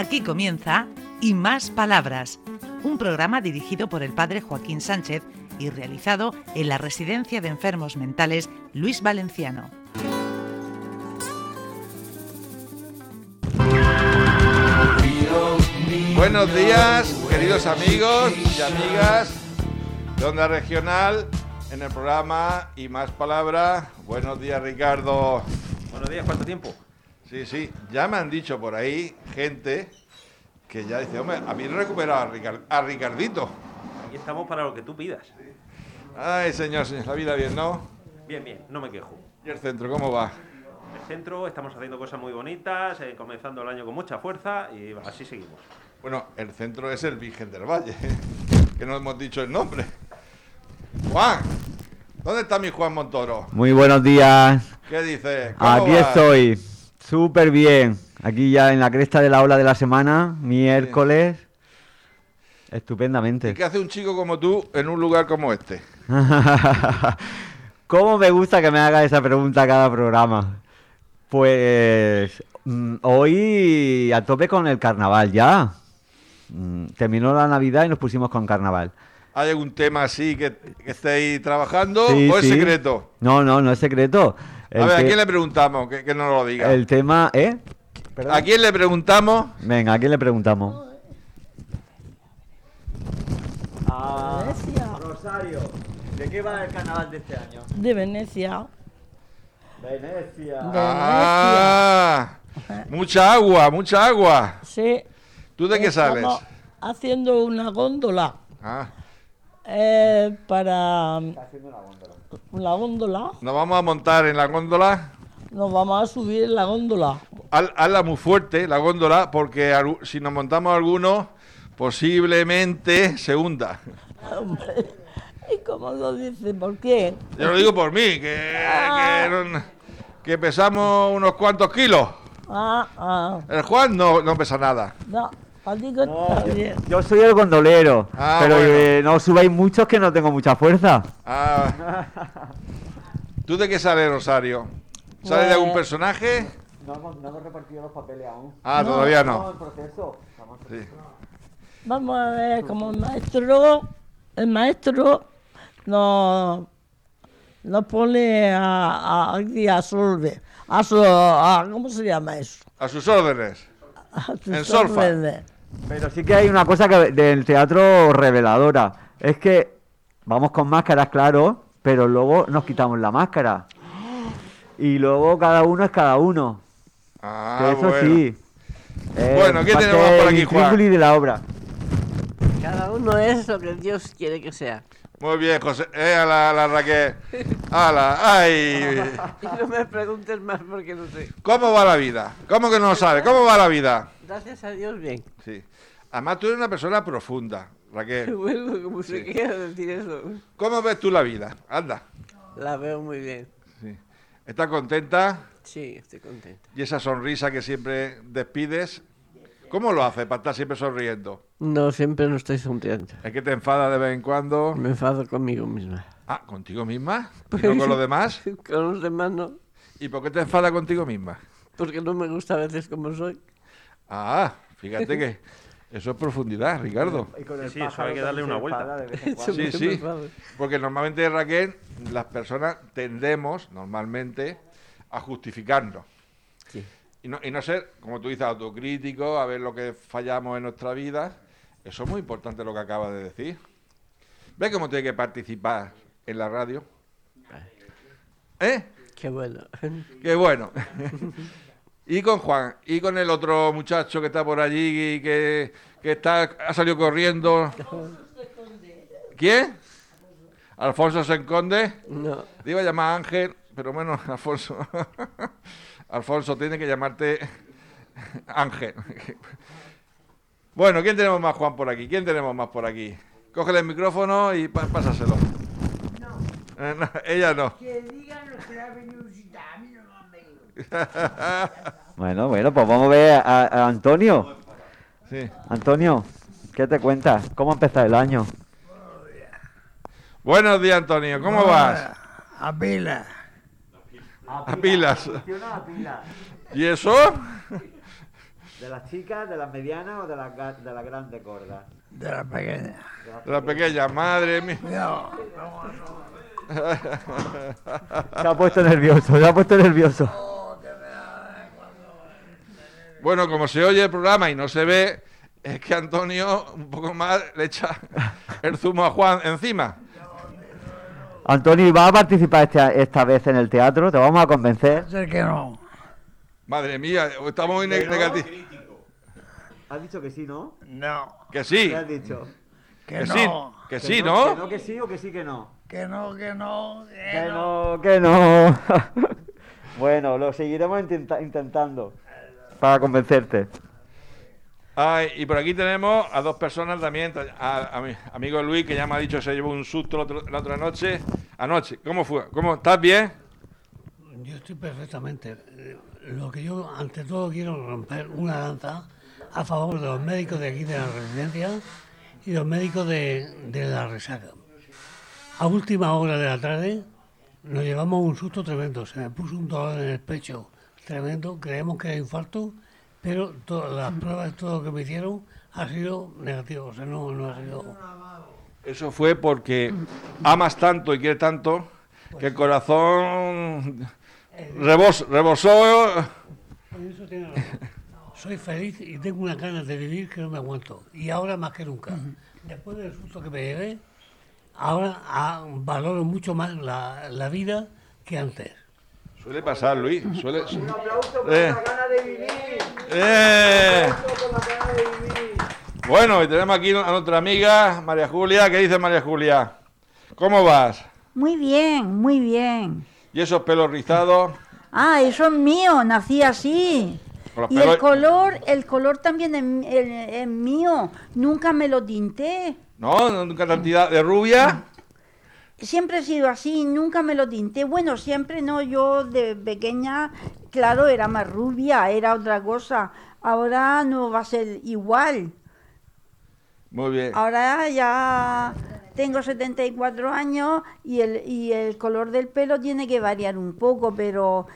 Aquí comienza Y Más Palabras, un programa dirigido por el padre Joaquín Sánchez y realizado en la Residencia de Enfermos Mentales Luis Valenciano. Buenos días, queridos amigos y amigas de Onda Regional, en el programa Y Más Palabras. Buenos días, Ricardo. Buenos días, ¿cuánto tiempo? Sí, sí, ya me han dicho por ahí gente que ya dice, hombre, a mí he recuperado a, Ricar- a Ricardito. Aquí estamos para lo que tú pidas. Ay, señor, señor, la vida bien, ¿no? Bien, bien, no me quejo. ¿Y el centro cómo va? El centro estamos haciendo cosas muy bonitas, eh, comenzando el año con mucha fuerza y así seguimos. Bueno, el centro es el Virgen del Valle, que no hemos dicho el nombre. Juan, ¿dónde está mi Juan Montoro? Muy buenos días. ¿Qué dice? ¿Cómo Aquí va? estoy. Súper bien. Aquí ya en la cresta de la ola de la semana, miércoles. ¿Y Estupendamente. qué hace un chico como tú en un lugar como este? ¿Cómo me gusta que me haga esa pregunta cada programa? Pues mm, hoy a tope con el carnaval ya. Mm, Terminó la Navidad y nos pusimos con carnaval. ¿Hay algún tema así que, que estéis trabajando Sí, o es sí. secreto? No, no, no es secreto. El A ver, ¿a quién le preguntamos? Que, que no lo diga. El tema, ¿eh? ¿A quién le preguntamos? Venga, ¿a quién le preguntamos? Venecia. Rosario, ¿de qué va el carnaval de este año? De Venecia. Venecia. De Ah, mucha agua, mucha agua. Sí. ¿Tú de qué sales? Estamos haciendo una góndola Ah, eh, para la góndola. nos vamos a montar en la góndola. Nos vamos a subir en la góndola. Haz- Hazla muy fuerte, la góndola, porque si nos montamos alguno, posiblemente se hunda. Hombre, ¿y cómo lo dice? ¿Por qué? Yo lo digo por mí, que, que, no- que pesamos unos cuantos kilos. Ah, ah. El Juan no, no pesa nada. No, Yo soy el gondolero, Ah, pero bueno. eh, no subáis muchos que no tengo mucha fuerza. Ah. ¿Tú de qué sales, Rosario? ¿Sales de algún Pues- personaje? No hemos, repartido los papeles aún. Ah, todavía no. proceso. Sí. Vamos a ver, como el maestro, el maestro nos, nos pone a, a, a solve, a, so- a- ¿cómo se llama eso? A sus órdenes. A En solfa. Pero sí que hay una cosa que del teatro reveladora. Es que vamos con máscaras, claro, pero luego nos quitamos la máscara. Y luego cada uno es cada uno. Ah, Que eso bueno. sí. Eh, Bueno, ¿quién parte tenemos por aquí, Juan? de la obra. Cada uno es lo que Dios quiere que sea. Muy bien, José. Eh, a la, a la Raquel. ¡Hala! ¡Ay! Y no me preguntes más porque no sé. ¿Cómo va la vida? ¿Cómo que no lo sabe? ¿Cómo va la vida? Gracias a Dios, bien. Sí. Además, tú eres una persona profunda, Raquel. bueno, como se quiera decir eso. ¿Cómo ves tú la vida? Anda. La veo muy bien. Sí. ¿Estás contenta? Sí, estoy contenta. Y esa sonrisa que siempre despides, ¿cómo lo haces para estar siempre sonriendo? No, siempre no estoy sonriendo. ¿Es que te enfada de vez en cuando? Me enfado conmigo misma. Ah, ¿contigo misma? ¿Y no con los demás? Con los demás no, ¿Y por qué te enfada contigo misma? porque no me gusta a veces como soy. Ah, fíjate que eso es profundidad, Ricardo. Sí, sí, eso hay que darle una vuelta. Eso Sí, sí. Porque normalmente, Raquel, las personas tendemos, normalmente, a justificarnos. Sí. Y no, y no ser, como tú dices, autocrítico, a ver lo que fallamos en nuestra vida. Eso es muy importante lo que acabas de decir. ¿Ves cómo tiene que participar en la radio? ¿Eh? Qué bueno. Qué bueno. y con Juan, y con el otro muchacho que está por allí y que, que está, ha salido corriendo. ¿Quién? Alfonso se esconde. No, Te iba a llamar Ángel, pero bueno, Alfonso. Alfonso, tiene que llamarte Ángel. bueno, ¿quién tenemos más, Juan, por aquí? ¿Quién tenemos más por aquí? Cógele el micrófono y pásaselo. Eh, no, ella no. Bueno, bueno, pues vamos a ver a, a Antonio. Sí. Antonio, ¿qué te cuentas? ¿Cómo ha empezado el año? Buenos días, Antonio. ¿Cómo vas? A pila. A pilas. ¿Y eso? ¿De las chicas, de las medianas o de las, de las grandes gordas? De la pequeña. La pequeña, madre mía. Se ha puesto nervioso, se ha puesto nervioso. Bueno, como se oye el programa y no se ve, es que Antonio un poco más le echa el zumo a Juan encima. Antonio, ¿vas a participar este- esta vez en el teatro? ¿Te vamos a convencer? Sé que no. Madre mía, estamos muy ne- negativos. Has dicho que sí, ¿no? No. Que sí, ¿Qué has dicho? Que, que no. sí, que sí, Que ¿no? no, que sí o que sí que no. Que no, que no. Que, Que no. no, que no. bueno, lo seguiremos intenta- intentando para convencerte. Y por aquí tenemos a dos personas también, a, mi amigo Luis, que ya me ha dicho que se llevó un susto la, otra noche. Anoche, ¿cómo fue? ¿Cómo? ¿Estás bien? Yo estoy perfectamente. Lo que yo, ante todo, quiero romper una lanza a favor de los médicos de aquí de la residencia y los médicos de, de la resaca. A última hora de la tarde nos llevamos un susto tremendo. Se me puso un dolor en el pecho tremendo. Creemos que era infarto, pero todas las pruebas, todo lo que me hicieron ha sido negativo. O sea, no, no ha sido. Eso fue porque amas tanto y quieres tanto que el corazón rebos- rebosó. En eso tiene razón. Soy feliz y tengo unas ganas de vivir que no me aguanto. Y ahora más que nunca. Después del susto que me llevé, ahora ah, valoro mucho más la, la vida que antes. Suele pasar, Luis. Suele, su- aplauso por Eh. la gana de vivir. ¡Eh! Bueno, y tenemos aquí a nuestra amiga María Julia. ¿Qué dice María Julia? ¿Cómo vas? Muy bien, muy bien. ¿Y esos pelos rizados? Ah, eso es mío, nací así. Y pelos- el color, el color también es, es- es mío. Nunca me lo tinté. ¿No? ¿Nunca cantidad de rubia? Siempre he sido así, nunca me lo tinté. Bueno, siempre no, yo de pequeña, claro, era más rubia, era otra cosa. Ahora no va a ser igual. Muy bien. Ahora ya tengo 74 años y el, y el color del pelo tiene que variar un poco, pero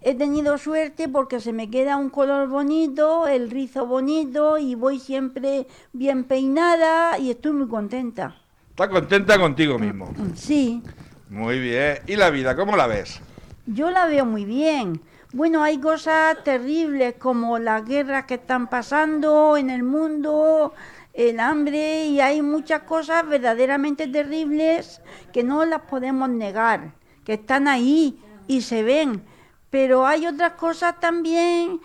he tenido suerte porque se me queda un color bonito, el rizo bonito y voy siempre bien peinada y estoy muy contenta. ¿Estás contenta contigo mismo? Sí, Muy bien. ¿Y la vida? ¿Cómo la ves? yo la veo muy bien. Bueno, hay cosas terribles como las guerras que están pasando en el mundo, el hambre y hay muchas cosas verdaderamente terribles que no las podemos negar, que están ahí y se ven. Pero hay otras cosas también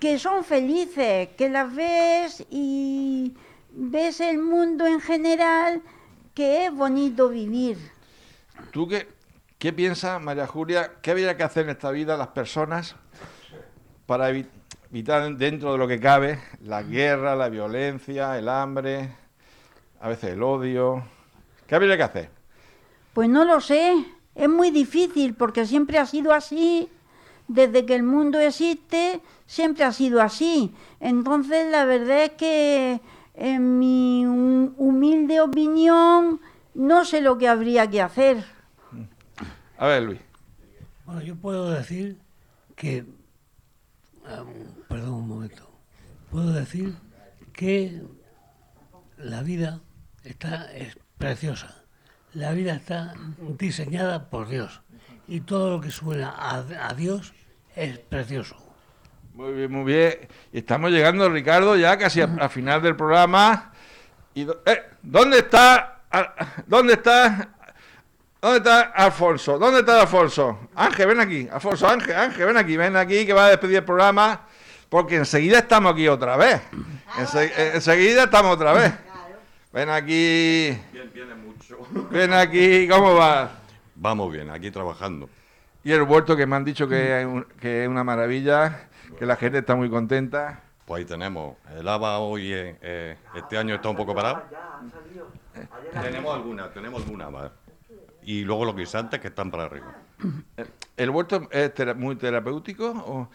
que son felices, que las ves y ves el mundo en general, que es bonito vivir. ¿Tú qué, qué piensas, María Julia? ¿Qué habría que hacer en esta vida las personas para evi- evitar dentro de lo que cabe la guerra, la violencia, el hambre, a veces el odio? ¿Qué habría que hacer? Pues no lo sé, es muy difícil porque siempre ha sido así, desde que el mundo existe, siempre ha sido así. Entonces la verdad es que en mi hum- humilde opinión no sé lo que habría que hacer. A ver, Luis. Bueno, yo puedo decir que. am, perdón un momento. Puedo decir que la vida está, es preciosa. La vida está diseñada por Dios. Y todo lo que suena a, a Dios es precioso. Muy bien, muy bien. Y estamos llegando, Ricardo, ya casi a- al final del programa. Y do- eh, ¿Dónde está? a- ¿Dónde está? ¿Dónde está Alfonso? ¿Dónde está Alfonso? Ángel, ven aquí. Alfonso, Ángel, Ángel, ven aquí, ven aquí que va a despedir el programa. Porque enseguida estamos aquí otra vez. Ense- eh, enseguida estamos otra vez. Ven aquí. Viene mucho. Ven aquí, ¿cómo vas? Vamos bien, aquí trabajando. Y el huerto que me han dicho que es, un- que es una maravilla, que la gente está muy contenta. Pues ahí tenemos. El ABA hoy, eh, eh, este año está un poco parado. Tenemos algunas, tenemos algunas más. Y luego los guisantes que están para arriba. ¿El huerto es tera- muy terapéutico? O,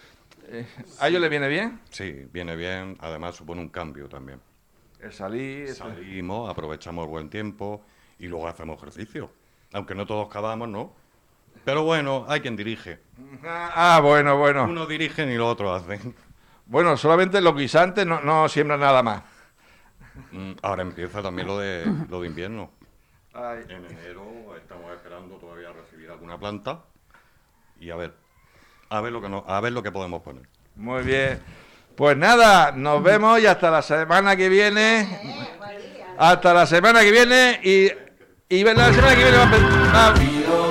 eh, ¿A ellos les viene bien? Sí, viene bien. Además supone un cambio también. El salir. el- Salimos, aprovechamos el buen tiempo y luego hacemos ejercicio. Aunque no todos cavamos, ¿no? Pero bueno, hay quien dirige. Ah, ah, bueno, bueno. Unos dirigen y los otros hacen. Bueno, solamente los guisantes no, no siembran nada más. Mm, Ahora empieza también lo de, lo de invierno. Ay. En enero estamos esperando todavía recibir alguna planta y a ver, a ver lo que no, a ver lo que podemos poner. Muy bien. Pues nada, nos vemos y hasta la semana que viene. Hasta la semana que viene y, y la semana que viene va a,